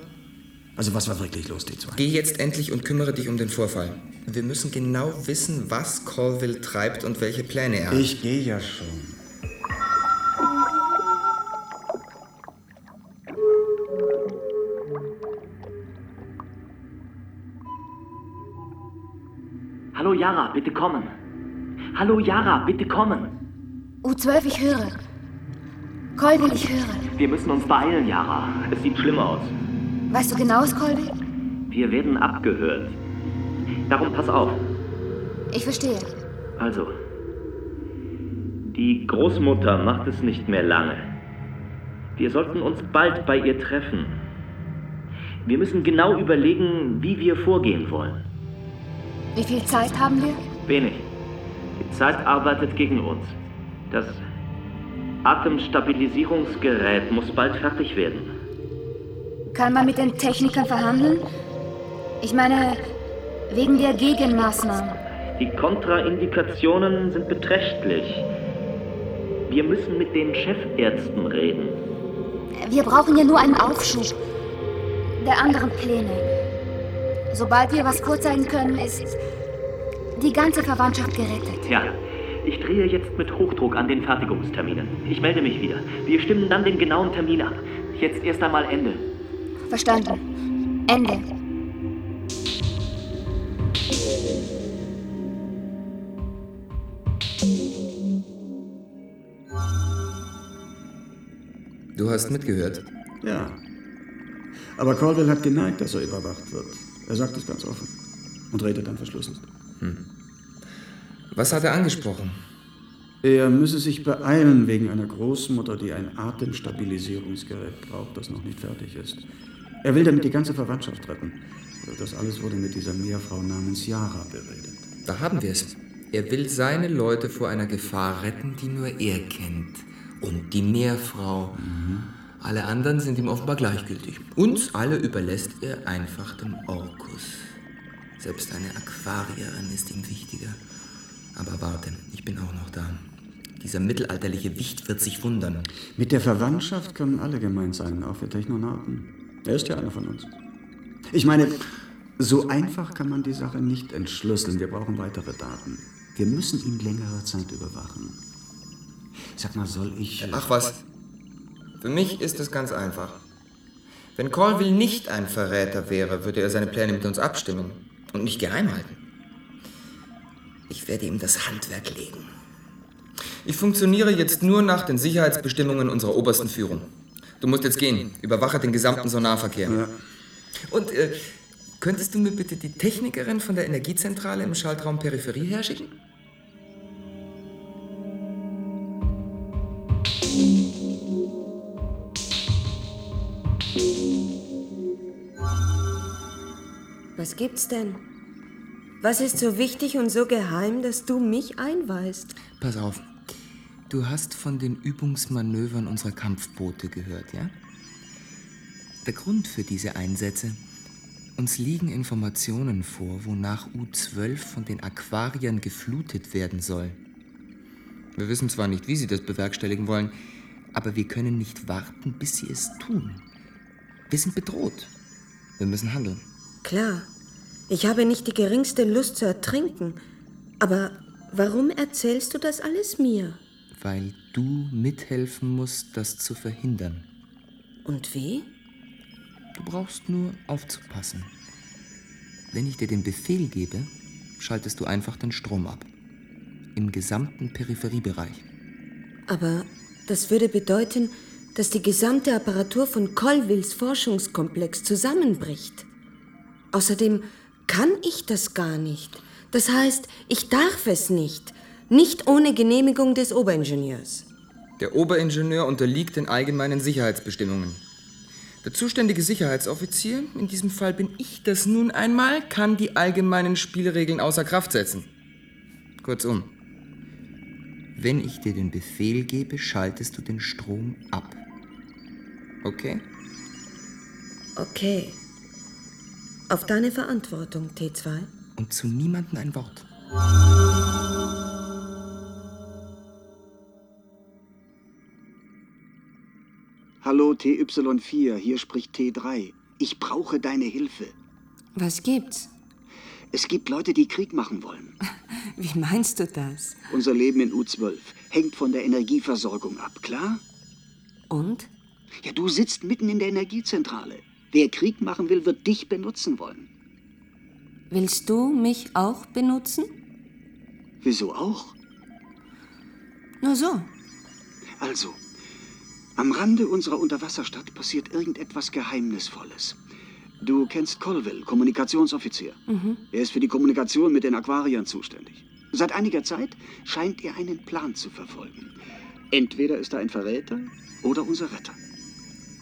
Also was war wirklich los, T2? Geh jetzt endlich und kümmere dich um den Vorfall. Wir müssen genau wissen, was Colville treibt und welche Pläne er hat. Ich gehe ja schon. Hallo Yara, bitte kommen. Hallo Yara, bitte kommen. U12, ich höre. Colville, ich höre. Wir müssen uns beeilen, Yara. Es sieht schlimm aus. Weißt du genaues, Colville? Wir werden abgehört. Darum pass auf. Ich verstehe. Also, die Großmutter macht es nicht mehr lange. Wir sollten uns bald bei ihr treffen. Wir müssen genau überlegen, wie wir vorgehen wollen. Wie viel Zeit haben wir? Wenig. Die Zeit arbeitet gegen uns. Das Atemstabilisierungsgerät muss bald fertig werden. Kann man mit den Technikern verhandeln? Ich meine, wegen der Gegenmaßnahmen. Die Kontraindikationen sind beträchtlich. Wir müssen mit den Chefärzten reden. Wir brauchen ja nur einen Aufschub der anderen Pläne. Sobald wir was vorzeigen können, ist die ganze Verwandtschaft gerettet. Ja, ich drehe jetzt mit Hochdruck an den Fertigungsterminen. Ich melde mich wieder. Wir stimmen dann den genauen Termin ab. Jetzt erst einmal Ende. Verstanden. Ende. Du hast mitgehört. Ja. Aber Colville hat geneigt, dass er überwacht wird. Er sagt es ganz offen. Und redet dann verschlüsselt. Was hat er angesprochen? Er müsse sich beeilen wegen einer Großmutter, die ein Atemstabilisierungsgerät braucht, das noch nicht fertig ist. Er will damit die ganze Verwandtschaft retten. Das alles wurde mit dieser Meerfrau namens Yara beredet. Da haben wir es. Er will seine Leute vor einer Gefahr retten, die nur er kennt. Und die Meerfrau. Alle anderen sind ihm offenbar gleichgültig. Uns alle überlässt er einfach dem Orkus. Selbst eine Aquarierin ist ihm wichtiger. Aber warte, ich bin auch noch da. Dieser mittelalterliche Wicht wird sich wundern. Mit der Verwandtschaft können alle gemeint sein, auch wir Technonauten. Er ist ja einer von uns. Ich meine, so einfach kann man die Sache nicht entschlüsseln. Wir brauchen weitere Daten. Wir müssen ihn längere Zeit überwachen. Sag mal, soll ich. Ach was. Für mich ist es ganz einfach. Wenn Colville nicht ein Verräter wäre, würde er seine Pläne mit uns abstimmen und nicht geheim halten. Ich werde ihm das Handwerk legen. Ich funktioniere jetzt nur nach den Sicherheitsbestimmungen unserer obersten Führung. Du musst jetzt gehen. Überwache den gesamten Sonarverkehr. Ja. Und äh, könntest du mir bitte die Technikerin von der Energiezentrale im Schaltraum Peripherie herschicken? Was gibt's denn? Was ist so wichtig und so geheim, dass du mich einweist? Pass auf. Du hast von den Übungsmanövern unserer Kampfboote gehört, ja? Der Grund für diese Einsätze. Uns liegen Informationen vor, wonach U-12 von den Aquariern geflutet werden soll. Wir wissen zwar nicht, wie sie das bewerkstelligen wollen, aber wir können nicht warten, bis sie es tun. Wir sind bedroht. Wir müssen handeln. Klar, ich habe nicht die geringste Lust zu ertrinken. Aber warum erzählst du das alles mir? Weil du mithelfen musst, das zu verhindern. Und wie? Du brauchst nur aufzupassen. Wenn ich dir den Befehl gebe, schaltest du einfach den Strom ab. Im gesamten Peripheriebereich. Aber das würde bedeuten, dass die gesamte Apparatur von Colvilles Forschungskomplex zusammenbricht. Außerdem kann ich das gar nicht. Das heißt, ich darf es nicht. Nicht ohne Genehmigung des Oberingenieurs. Der Oberingenieur unterliegt den allgemeinen Sicherheitsbestimmungen. Der zuständige Sicherheitsoffizier, in diesem Fall bin ich das nun einmal, kann die allgemeinen Spielregeln außer Kraft setzen. Kurzum, wenn ich dir den Befehl gebe, schaltest du den Strom ab. Okay? Okay. Auf deine Verantwortung, T2. Und zu niemandem ein Wort. Hallo TY4, hier spricht T3. Ich brauche deine Hilfe. Was gibt's? Es gibt Leute, die Krieg machen wollen. <laughs> Wie meinst du das? Unser Leben in U12 hängt von der Energieversorgung ab, klar? Und? Ja, du sitzt mitten in der Energiezentrale. Wer Krieg machen will, wird dich benutzen wollen. Willst du mich auch benutzen? Wieso auch? Nur so. Also, am Rande unserer Unterwasserstadt passiert irgendetwas Geheimnisvolles. Du kennst Colville, Kommunikationsoffizier. Mhm. Er ist für die Kommunikation mit den Aquariern zuständig. Seit einiger Zeit scheint er einen Plan zu verfolgen. Entweder ist er ein Verräter oder unser Retter.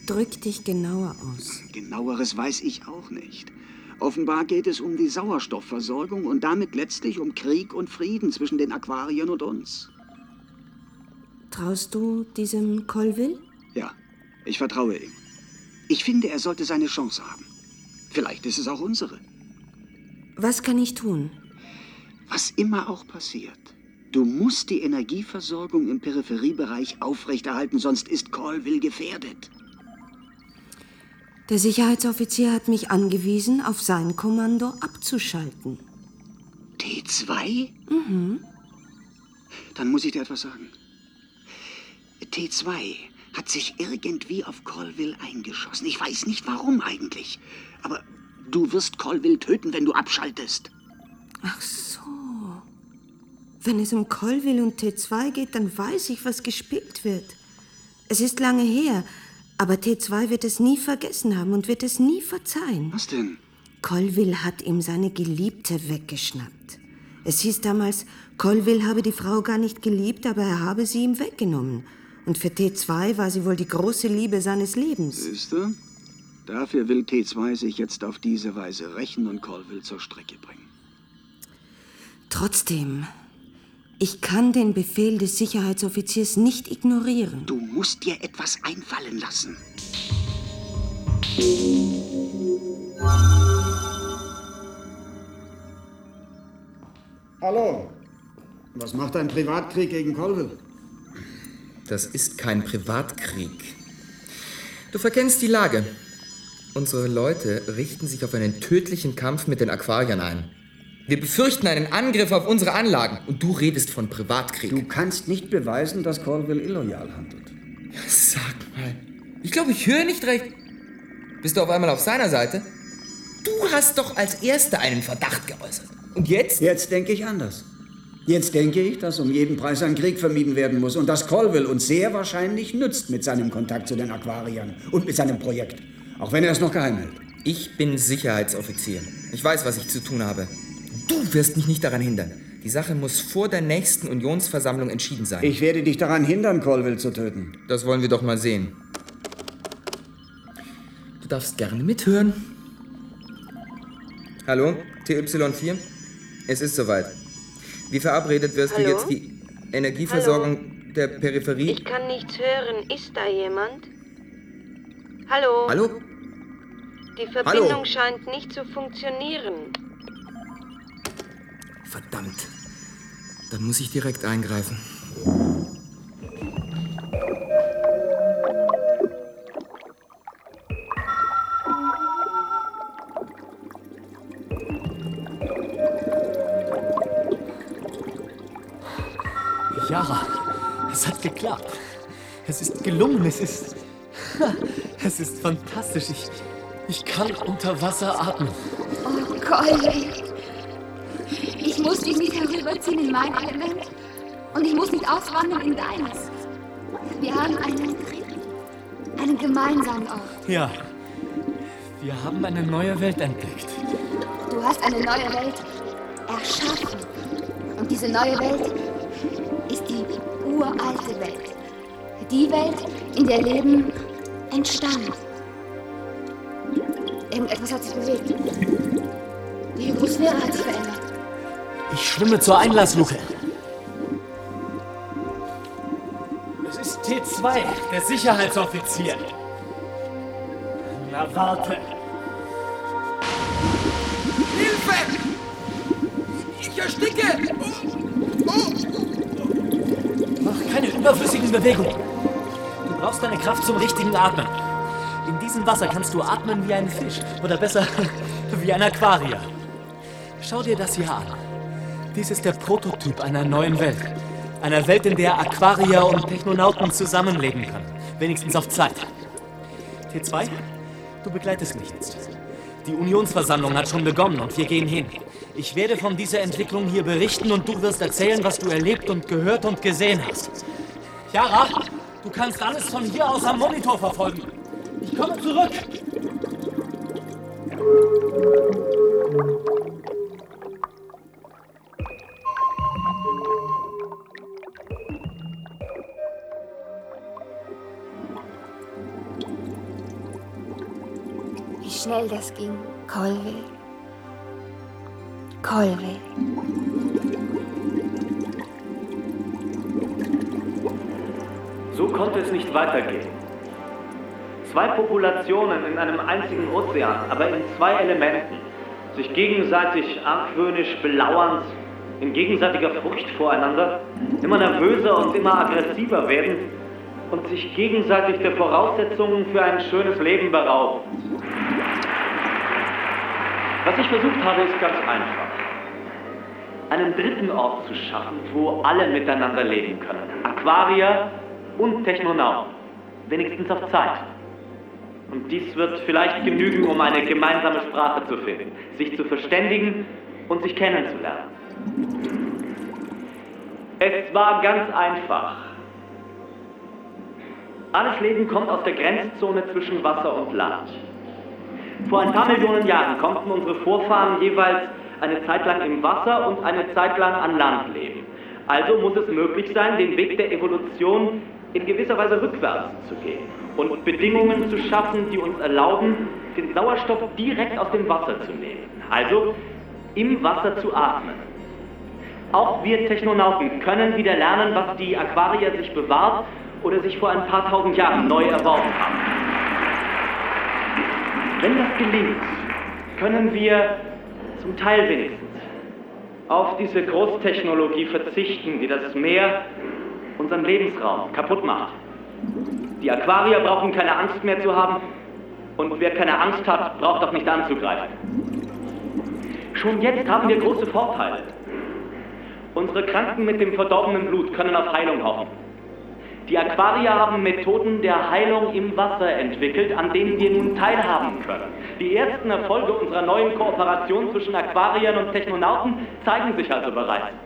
Drück dich genauer aus. Genaueres weiß ich auch nicht. Offenbar geht es um die Sauerstoffversorgung und damit letztlich um Krieg und Frieden zwischen den Aquariern und uns. Traust du diesem Colville? Ja, ich vertraue ihm. Ich finde, er sollte seine Chance haben. Vielleicht ist es auch unsere. Was kann ich tun? Was immer auch passiert. Du musst die Energieversorgung im Peripheriebereich aufrechterhalten, sonst ist Colville gefährdet. Der Sicherheitsoffizier hat mich angewiesen, auf sein Kommando abzuschalten. T2? Mhm. Dann muss ich dir etwas sagen. T2 hat sich irgendwie auf Colville eingeschossen. Ich weiß nicht warum eigentlich. Aber du wirst Colville töten, wenn du abschaltest. Ach so. Wenn es um Colville und T2 geht, dann weiß ich, was gespielt wird. Es ist lange her, aber T2 wird es nie vergessen haben und wird es nie verzeihen. Was denn? Colville hat ihm seine Geliebte weggeschnappt. Es hieß damals, Colville habe die Frau gar nicht geliebt, aber er habe sie ihm weggenommen. Und für T2 war sie wohl die große Liebe seines Lebens. Siehst du? Dafür will T2 sich jetzt auf diese Weise rächen und Colville zur Strecke bringen. Trotzdem, ich kann den Befehl des Sicherheitsoffiziers nicht ignorieren. Du musst dir etwas einfallen lassen. Hallo. Was macht ein Privatkrieg gegen Colville? Das ist kein Privatkrieg. Du verkennst die Lage. Unsere Leute richten sich auf einen tödlichen Kampf mit den Aquariern ein. Wir befürchten einen Angriff auf unsere Anlagen und du redest von Privatkrieg. Du kannst nicht beweisen, dass Colville illoyal handelt. Sag mal. Ich glaube, ich höre nicht recht. Bist du auf einmal auf seiner Seite? Du hast doch als Erster einen Verdacht geäußert. Und jetzt? Jetzt denke ich anders. Jetzt denke ich, dass um jeden Preis ein Krieg vermieden werden muss und dass Colville uns sehr wahrscheinlich nützt mit seinem Kontakt zu den Aquariern und mit seinem Projekt. Auch wenn er es noch geheim hält. Ich bin Sicherheitsoffizier. Ich weiß, was ich zu tun habe. Du wirst mich nicht daran hindern. Die Sache muss vor der nächsten Unionsversammlung entschieden sein. Ich werde dich daran hindern, Colville zu töten. Das wollen wir doch mal sehen. Du darfst gerne mithören. Hallo, TY4? Es ist soweit. Wie verabredet wirst Hallo? du jetzt die Energieversorgung der Peripherie. Ich kann nichts hören. Ist da jemand? Hallo? Hallo? Die Verbindung Hallo? scheint nicht zu funktionieren. Verdammt. Dann muss ich direkt eingreifen. Ja, es hat geklappt. Es ist gelungen. Es ist. <laughs> Es ist fantastisch. Ich, ich kann unter Wasser atmen. Oh, Colin. Ich muss dich nicht herüberziehen in mein Element. Und ich muss nicht auswandern in deines. Wir haben einen einen gemeinsamen Ort. Ja. Wir haben eine neue Welt entdeckt. Du hast eine neue Welt erschaffen. Und diese neue Welt ist die uralte Welt. Die Welt, in der Leben entstand. Irgendetwas hat sich bewegt. Die Hydrosphäre hat sich. Ich schwimme zur Einlassluke. Es ist T2, der Sicherheitsoffizier. Na warte. Hilfe! Ich ersticke! Mach keine überflüssigen Bewegungen. Du brauchst deine Kraft zum richtigen Atmen. In diesem Wasser kannst du atmen wie ein Fisch. Oder besser, <laughs> wie ein Aquarier. Schau dir das hier an. Dies ist der Prototyp einer neuen Welt. Einer Welt, in der Aquarier und Technonauten zusammenleben können. Wenigstens auf Zeit. T2, du begleitest mich jetzt. Die Unionsversammlung hat schon begonnen und wir gehen hin. Ich werde von dieser Entwicklung hier berichten und du wirst erzählen, was du erlebt und gehört und gesehen hast. Yara, du kannst alles von hier aus am Monitor verfolgen. Ich komme zurück. Schnell das ging. Colville. Colville. So konnte es nicht weitergehen. Zwei Populationen in einem einzigen Ozean, aber in zwei Elementen, sich gegenseitig argwöhnisch belauernd, in gegenseitiger Furcht voreinander, immer nervöser und immer aggressiver werden und sich gegenseitig der Voraussetzungen für ein schönes Leben berauben. Was ich versucht habe, ist ganz einfach. Einen dritten Ort zu schaffen, wo alle miteinander leben können. Aquarier und Technonauten. Wenigstens auf Zeit. Und dies wird vielleicht genügen, um eine gemeinsame Sprache zu finden, sich zu verständigen und sich kennenzulernen. Es war ganz einfach. Alles Leben kommt aus der Grenzzone zwischen Wasser und Land. Vor ein paar Millionen Jahren konnten unsere Vorfahren jeweils eine Zeit lang im Wasser und eine Zeit lang an Land leben. Also muss es möglich sein, den Weg der Evolution in gewisser Weise rückwärts zu gehen und Bedingungen zu schaffen, die uns erlauben, den Sauerstoff direkt aus dem Wasser zu nehmen. Also im Wasser zu atmen. Auch wir Technonauten können wieder lernen, was die Aquarier sich bewahrt oder sich vor ein paar tausend Jahren neu erworben haben. Wenn das gelingt, können wir zum Teil wenigstens auf diese Großtechnologie verzichten, die das Meer, unseren Lebensraum, kaputt macht. Die Aquarier brauchen keine Angst mehr zu haben und wer keine Angst hat, braucht auch nicht anzugreifen. Schon jetzt haben wir große Vorteile. Unsere Kranken mit dem verdorbenen Blut können auf Heilung hoffen. Die Aquarier haben Methoden der Heilung im Wasser entwickelt, an denen wir nun teilhaben können. Die ersten Erfolge unserer neuen Kooperation zwischen Aquariern und Technonauten zeigen sich also bereits.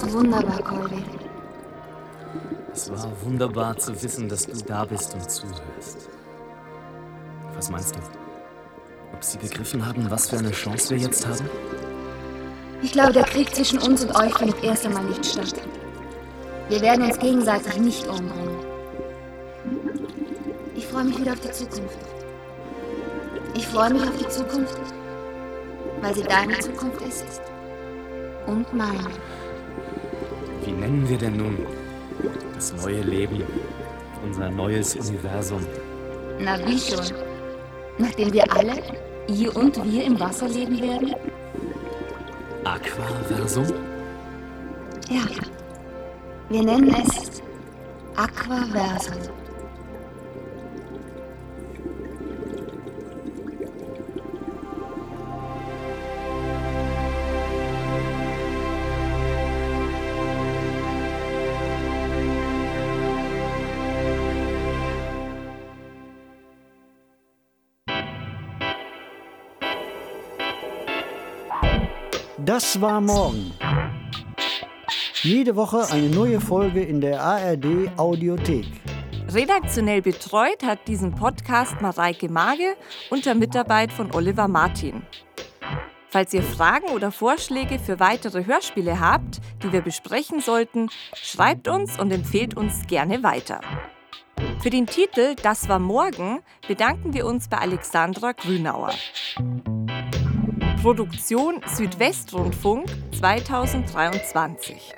Warst wunderbar, Colby. Es war wunderbar zu wissen, dass du da bist und zuhörst. Was meinst du? Ob sie begriffen haben, was für eine Chance wir jetzt haben? Ich glaube, der Krieg zwischen uns und euch findet erst einmal nicht statt. Wir werden uns gegenseitig nicht umbringen. Ich freue mich wieder auf die Zukunft. Ich freue mich auf die Zukunft, weil sie deine Zukunft ist. Und meine. Wie nennen wir denn nun das neue Leben, unser neues Universum? Na wie schon? Nachdem wir alle, ihr und wir, im Wasser leben werden? Aquaversum? Ja. Wir nennen es Aquaversum. Das war morgen. Jede Woche eine neue Folge in der ARD Audiothek. Redaktionell betreut hat diesen Podcast Mareike Mage unter Mitarbeit von Oliver Martin. Falls ihr Fragen oder Vorschläge für weitere Hörspiele habt, die wir besprechen sollten, schreibt uns und empfehlt uns gerne weiter. Für den Titel Das war morgen bedanken wir uns bei Alexandra Grünauer. Produktion Südwestrundfunk 2023.